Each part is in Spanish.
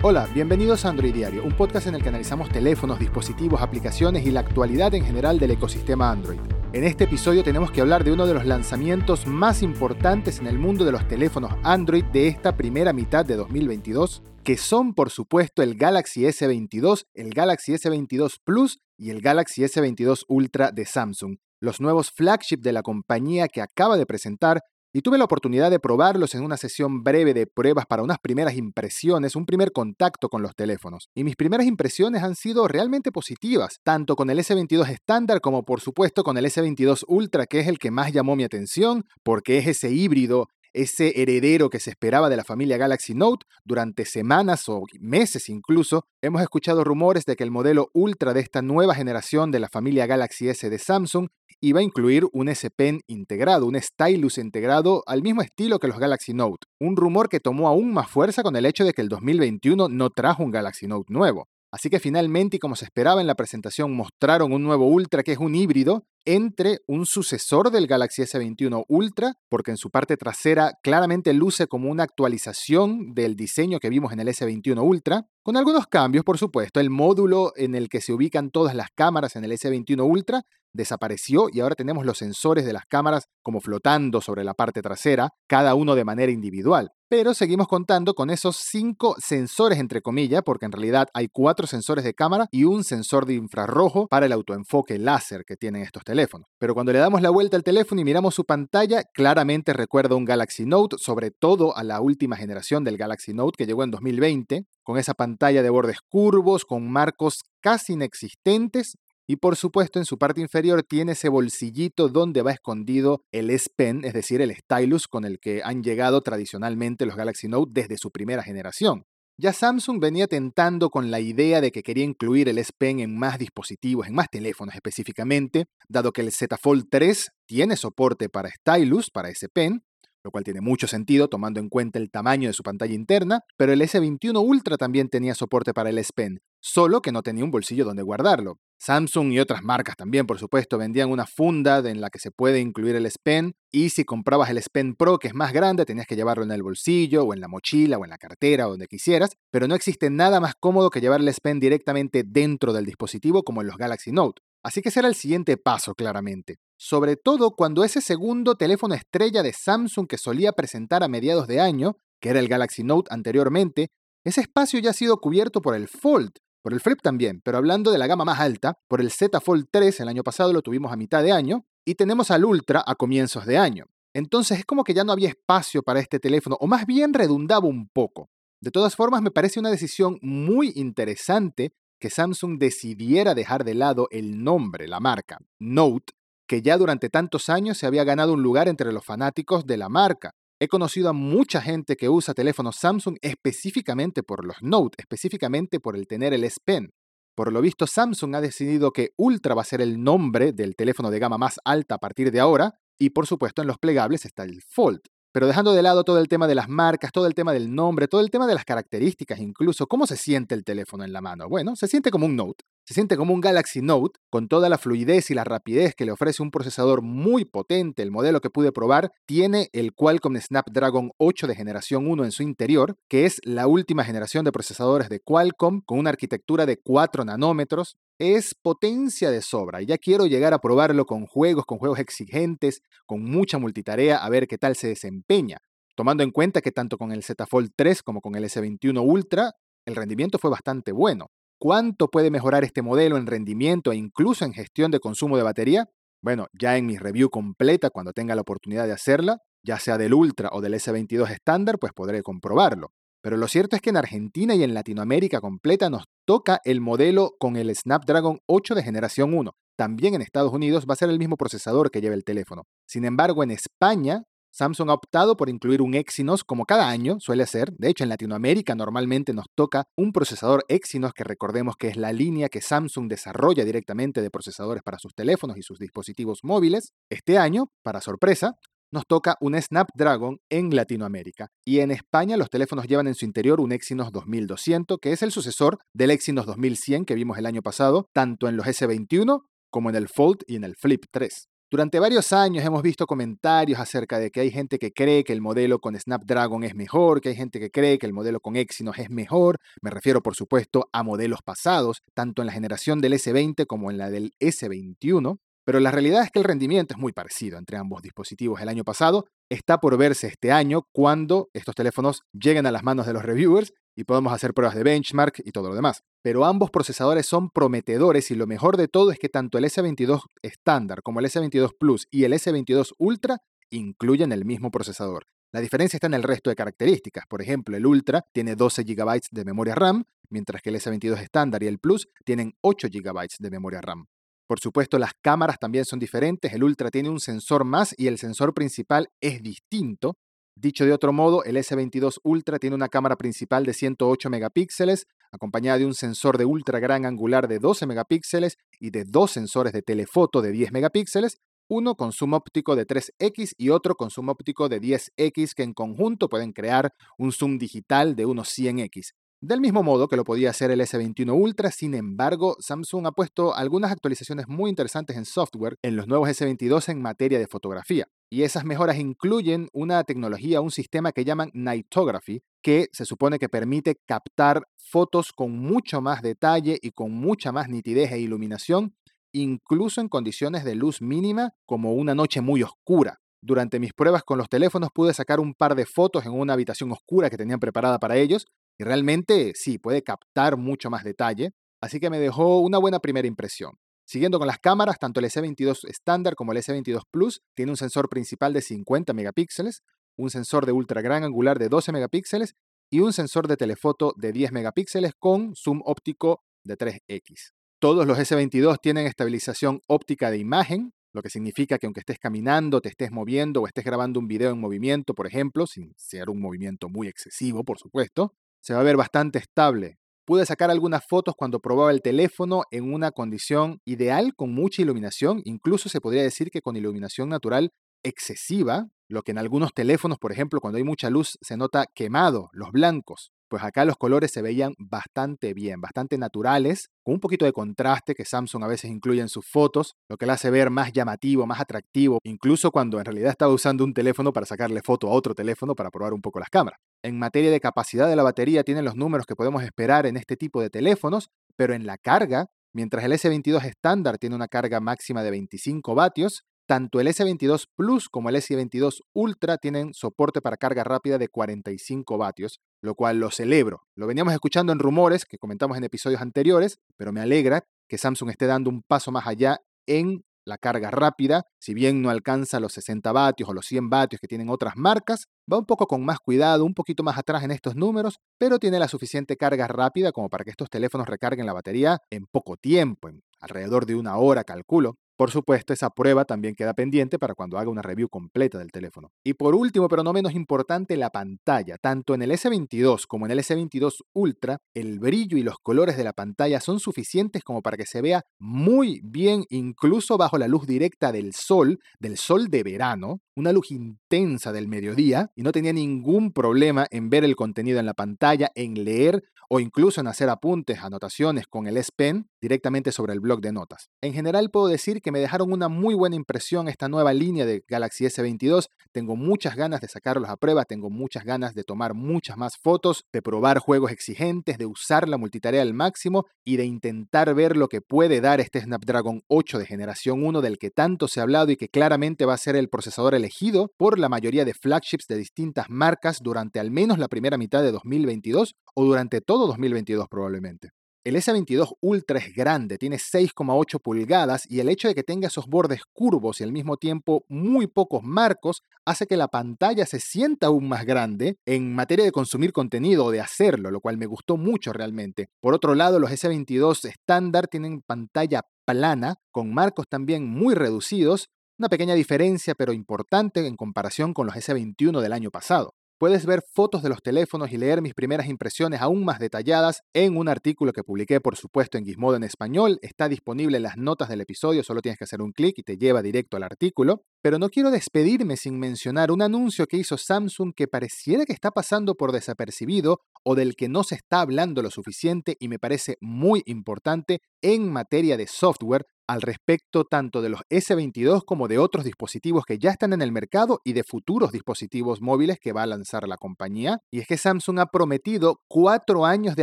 Hola, bienvenidos a Android Diario, un podcast en el que analizamos teléfonos, dispositivos, aplicaciones y la actualidad en general del ecosistema Android. En este episodio tenemos que hablar de uno de los lanzamientos más importantes en el mundo de los teléfonos Android de esta primera mitad de 2022, que son por supuesto el Galaxy S22, el Galaxy S22 Plus y el Galaxy S22 Ultra de Samsung, los nuevos flagship de la compañía que acaba de presentar y tuve la oportunidad de probarlos en una sesión breve de pruebas para unas primeras impresiones, un primer contacto con los teléfonos. Y mis primeras impresiones han sido realmente positivas, tanto con el S22 estándar como por supuesto con el S22 Ultra, que es el que más llamó mi atención, porque es ese híbrido ese heredero que se esperaba de la familia Galaxy Note durante semanas o meses incluso, hemos escuchado rumores de que el modelo Ultra de esta nueva generación de la familia Galaxy S de Samsung iba a incluir un S Pen integrado, un stylus integrado al mismo estilo que los Galaxy Note, un rumor que tomó aún más fuerza con el hecho de que el 2021 no trajo un Galaxy Note nuevo. Así que finalmente, y como se esperaba en la presentación, mostraron un nuevo Ultra que es un híbrido entre un sucesor del Galaxy S21 Ultra, porque en su parte trasera claramente luce como una actualización del diseño que vimos en el S21 Ultra, con algunos cambios, por supuesto. El módulo en el que se ubican todas las cámaras en el S21 Ultra desapareció y ahora tenemos los sensores de las cámaras como flotando sobre la parte trasera, cada uno de manera individual. Pero seguimos contando con esos cinco sensores, entre comillas, porque en realidad hay cuatro sensores de cámara y un sensor de infrarrojo para el autoenfoque láser que tienen estos teléfonos. Pero cuando le damos la vuelta al teléfono y miramos su pantalla, claramente recuerda un Galaxy Note, sobre todo a la última generación del Galaxy Note que llegó en 2020, con esa pantalla de bordes curvos, con marcos casi inexistentes y por supuesto en su parte inferior tiene ese bolsillito donde va escondido el S Pen, es decir, el stylus con el que han llegado tradicionalmente los Galaxy Note desde su primera generación. Ya Samsung venía tentando con la idea de que quería incluir el S Pen en más dispositivos, en más teléfonos específicamente, dado que el Z Fold 3 tiene soporte para stylus, para S Pen, lo cual tiene mucho sentido tomando en cuenta el tamaño de su pantalla interna, pero el S21 Ultra también tenía soporte para el S Pen, solo que no tenía un bolsillo donde guardarlo. Samsung y otras marcas también, por supuesto, vendían una funda en la que se puede incluir el S Pen y si comprabas el S Pen Pro, que es más grande, tenías que llevarlo en el bolsillo o en la mochila o en la cartera o donde quisieras, pero no existe nada más cómodo que llevar el S Pen directamente dentro del dispositivo como en los Galaxy Note. Así que ese era el siguiente paso, claramente. Sobre todo cuando ese segundo teléfono estrella de Samsung que solía presentar a mediados de año, que era el Galaxy Note anteriormente, ese espacio ya ha sido cubierto por el Fold, por el Flip también, pero hablando de la gama más alta, por el Z Fold 3 el año pasado lo tuvimos a mitad de año, y tenemos al Ultra a comienzos de año. Entonces es como que ya no había espacio para este teléfono, o más bien redundaba un poco. De todas formas, me parece una decisión muy interesante que Samsung decidiera dejar de lado el nombre, la marca, Note, que ya durante tantos años se había ganado un lugar entre los fanáticos de la marca. He conocido a mucha gente que usa teléfonos Samsung específicamente por los Note, específicamente por el tener el S Pen. Por lo visto, Samsung ha decidido que Ultra va a ser el nombre del teléfono de gama más alta a partir de ahora, y por supuesto en los plegables está el Fold. Pero dejando de lado todo el tema de las marcas, todo el tema del nombre, todo el tema de las características incluso, ¿cómo se siente el teléfono en la mano? Bueno, se siente como un Note. Se siente como un Galaxy Note, con toda la fluidez y la rapidez que le ofrece un procesador muy potente. El modelo que pude probar tiene el Qualcomm Snapdragon 8 de generación 1 en su interior, que es la última generación de procesadores de Qualcomm con una arquitectura de 4 nanómetros. Es potencia de sobra y ya quiero llegar a probarlo con juegos, con juegos exigentes, con mucha multitarea, a ver qué tal se desempeña. Tomando en cuenta que tanto con el Z Fold 3 como con el S21 Ultra, el rendimiento fue bastante bueno. ¿Cuánto puede mejorar este modelo en rendimiento e incluso en gestión de consumo de batería? Bueno, ya en mi review completa, cuando tenga la oportunidad de hacerla, ya sea del Ultra o del S22 estándar, pues podré comprobarlo. Pero lo cierto es que en Argentina y en Latinoamérica completa nos toca el modelo con el Snapdragon 8 de generación 1. También en Estados Unidos va a ser el mismo procesador que lleva el teléfono. Sin embargo, en España Samsung ha optado por incluir un Exynos como cada año suele ser. De hecho, en Latinoamérica normalmente nos toca un procesador Exynos que recordemos que es la línea que Samsung desarrolla directamente de procesadores para sus teléfonos y sus dispositivos móviles. Este año, para sorpresa, nos toca un Snapdragon en Latinoamérica. Y en España los teléfonos llevan en su interior un Exynos 2200, que es el sucesor del Exynos 2100 que vimos el año pasado, tanto en los S21 como en el Fold y en el Flip 3. Durante varios años hemos visto comentarios acerca de que hay gente que cree que el modelo con Snapdragon es mejor, que hay gente que cree que el modelo con Exynos es mejor. Me refiero, por supuesto, a modelos pasados, tanto en la generación del S20 como en la del S21. Pero la realidad es que el rendimiento es muy parecido entre ambos dispositivos el año pasado. Está por verse este año cuando estos teléfonos lleguen a las manos de los reviewers y podemos hacer pruebas de benchmark y todo lo demás. Pero ambos procesadores son prometedores y lo mejor de todo es que tanto el S22 estándar como el S22 Plus y el S22 Ultra incluyen el mismo procesador. La diferencia está en el resto de características. Por ejemplo, el Ultra tiene 12 GB de memoria RAM, mientras que el S22 estándar y el Plus tienen 8 GB de memoria RAM. Por supuesto, las cámaras también son diferentes. El Ultra tiene un sensor más y el sensor principal es distinto. Dicho de otro modo, el S22 Ultra tiene una cámara principal de 108 megapíxeles, acompañada de un sensor de ultra gran angular de 12 megapíxeles y de dos sensores de telefoto de 10 megapíxeles, uno con zoom óptico de 3x y otro con zoom óptico de 10x que en conjunto pueden crear un zoom digital de unos 100x. Del mismo modo que lo podía hacer el S21 Ultra, sin embargo, Samsung ha puesto algunas actualizaciones muy interesantes en software en los nuevos S22 en materia de fotografía. Y esas mejoras incluyen una tecnología, un sistema que llaman Nightography, que se supone que permite captar fotos con mucho más detalle y con mucha más nitidez e iluminación, incluso en condiciones de luz mínima como una noche muy oscura. Durante mis pruebas con los teléfonos pude sacar un par de fotos en una habitación oscura que tenían preparada para ellos y realmente sí, puede captar mucho más detalle, así que me dejó una buena primera impresión. Siguiendo con las cámaras, tanto el S22 estándar como el S22 Plus tiene un sensor principal de 50 megapíxeles, un sensor de ultra gran angular de 12 megapíxeles y un sensor de telefoto de 10 megapíxeles con zoom óptico de 3x. Todos los S22 tienen estabilización óptica de imagen, lo que significa que aunque estés caminando, te estés moviendo o estés grabando un video en movimiento, por ejemplo, sin ser un movimiento muy excesivo, por supuesto, se va a ver bastante estable. Pude sacar algunas fotos cuando probaba el teléfono en una condición ideal con mucha iluminación, incluso se podría decir que con iluminación natural excesiva, lo que en algunos teléfonos, por ejemplo, cuando hay mucha luz se nota quemado, los blancos. Pues acá los colores se veían bastante bien, bastante naturales, con un poquito de contraste que Samsung a veces incluye en sus fotos, lo que le hace ver más llamativo, más atractivo, incluso cuando en realidad estaba usando un teléfono para sacarle foto a otro teléfono para probar un poco las cámaras. En materia de capacidad de la batería tienen los números que podemos esperar en este tipo de teléfonos, pero en la carga, mientras el S22 estándar tiene una carga máxima de 25 vatios, tanto el S22 Plus como el S22 Ultra tienen soporte para carga rápida de 45 vatios, lo cual lo celebro. Lo veníamos escuchando en rumores que comentamos en episodios anteriores, pero me alegra que Samsung esté dando un paso más allá en la carga rápida, si bien no alcanza los 60 vatios o los 100 vatios que tienen otras marcas, va un poco con más cuidado, un poquito más atrás en estos números, pero tiene la suficiente carga rápida como para que estos teléfonos recarguen la batería en poco tiempo, en alrededor de una hora calculo. Por supuesto, esa prueba también queda pendiente para cuando haga una review completa del teléfono. Y por último, pero no menos importante, la pantalla. Tanto en el S22 como en el S22 Ultra, el brillo y los colores de la pantalla son suficientes como para que se vea muy bien, incluso bajo la luz directa del sol, del sol de verano, una luz intensa del mediodía, y no tenía ningún problema en ver el contenido en la pantalla, en leer o incluso en hacer apuntes, anotaciones con el S Pen directamente sobre el blog de notas. En general puedo decir que me dejaron una muy buena impresión esta nueva línea de Galaxy S22. Tengo muchas ganas de sacarlos a prueba, tengo muchas ganas de tomar muchas más fotos, de probar juegos exigentes, de usar la multitarea al máximo y de intentar ver lo que puede dar este Snapdragon 8 de generación 1 del que tanto se ha hablado y que claramente va a ser el procesador elegido por la mayoría de flagships de distintas marcas durante al menos la primera mitad de 2022 o durante todo 2022 probablemente. El S22 Ultra es grande, tiene 6,8 pulgadas y el hecho de que tenga esos bordes curvos y al mismo tiempo muy pocos marcos hace que la pantalla se sienta aún más grande en materia de consumir contenido o de hacerlo, lo cual me gustó mucho realmente. Por otro lado, los S22 estándar tienen pantalla plana con marcos también muy reducidos, una pequeña diferencia pero importante en comparación con los S21 del año pasado. Puedes ver fotos de los teléfonos y leer mis primeras impresiones aún más detalladas en un artículo que publiqué, por supuesto, en Gizmodo en español. Está disponible en las notas del episodio, solo tienes que hacer un clic y te lleva directo al artículo. Pero no quiero despedirme sin mencionar un anuncio que hizo Samsung que pareciera que está pasando por desapercibido o del que no se está hablando lo suficiente y me parece muy importante en materia de software al respecto tanto de los S22 como de otros dispositivos que ya están en el mercado y de futuros dispositivos móviles que va a lanzar la compañía. Y es que Samsung ha prometido cuatro años de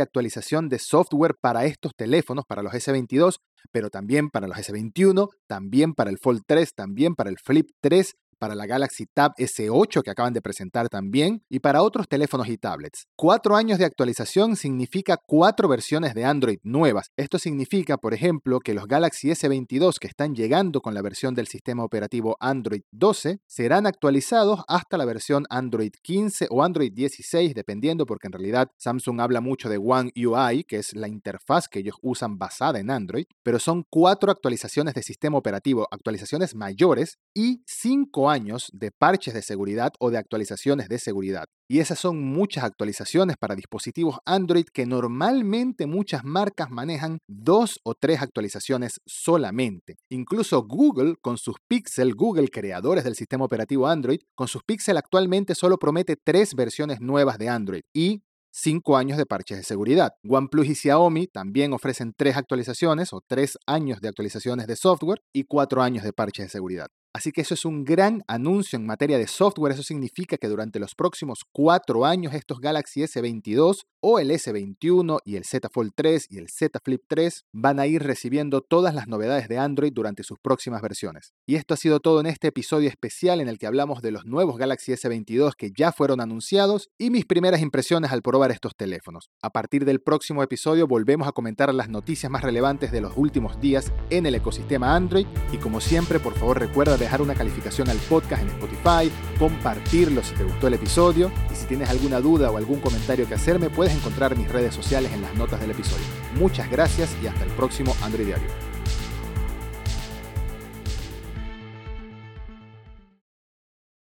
actualización de software para estos teléfonos, para los S22, pero también para los S21, también para el Fold 3, también para el Flip 3, para la Galaxy Tab S8 que acaban de presentar también y para otros teléfonos y tablets. Cuatro años de actualización significa cuatro versiones de Android nuevas. Esto significa, por ejemplo, que los Galaxy S22 que están llegando con la versión del sistema operativo Android 12 serán actualizados hasta la versión Android 15 o Android 16, dependiendo, porque en realidad Samsung habla mucho de One UI, que es la interfaz que ellos usan basada en Android, pero son cuatro actualizaciones de sistema operativo, actualizaciones mayores y cinco años de parches de seguridad o de actualizaciones de seguridad. Y esas son muchas actualizaciones para dispositivos Android que normalmente muchas marcas manejan dos o tres actualizaciones solamente. Incluso Google con sus Pixel, Google creadores del sistema operativo Android, con sus Pixel actualmente solo promete tres versiones nuevas de Android y 5 años de parches de seguridad. OnePlus y Xiaomi también ofrecen tres actualizaciones o tres años de actualizaciones de software y cuatro años de parches de seguridad. Así que eso es un gran anuncio en materia de software. Eso significa que durante los próximos cuatro años estos Galaxy S22 o el S21 y el Z Fold 3 y el Z Flip 3 van a ir recibiendo todas las novedades de Android durante sus próximas versiones. Y esto ha sido todo en este episodio especial en el que hablamos de los nuevos Galaxy S22 que ya fueron anunciados y mis primeras impresiones al probar estos teléfonos. A partir del próximo episodio volvemos a comentar las noticias más relevantes de los últimos días en el ecosistema Android y como siempre por favor recuerda dejar una calificación al podcast en Spotify, compartirlo si te gustó el episodio y si tienes alguna duda o algún comentario que hacerme puedes encontrar mis redes sociales en las notas del episodio. Muchas gracias y hasta el próximo Android Diario.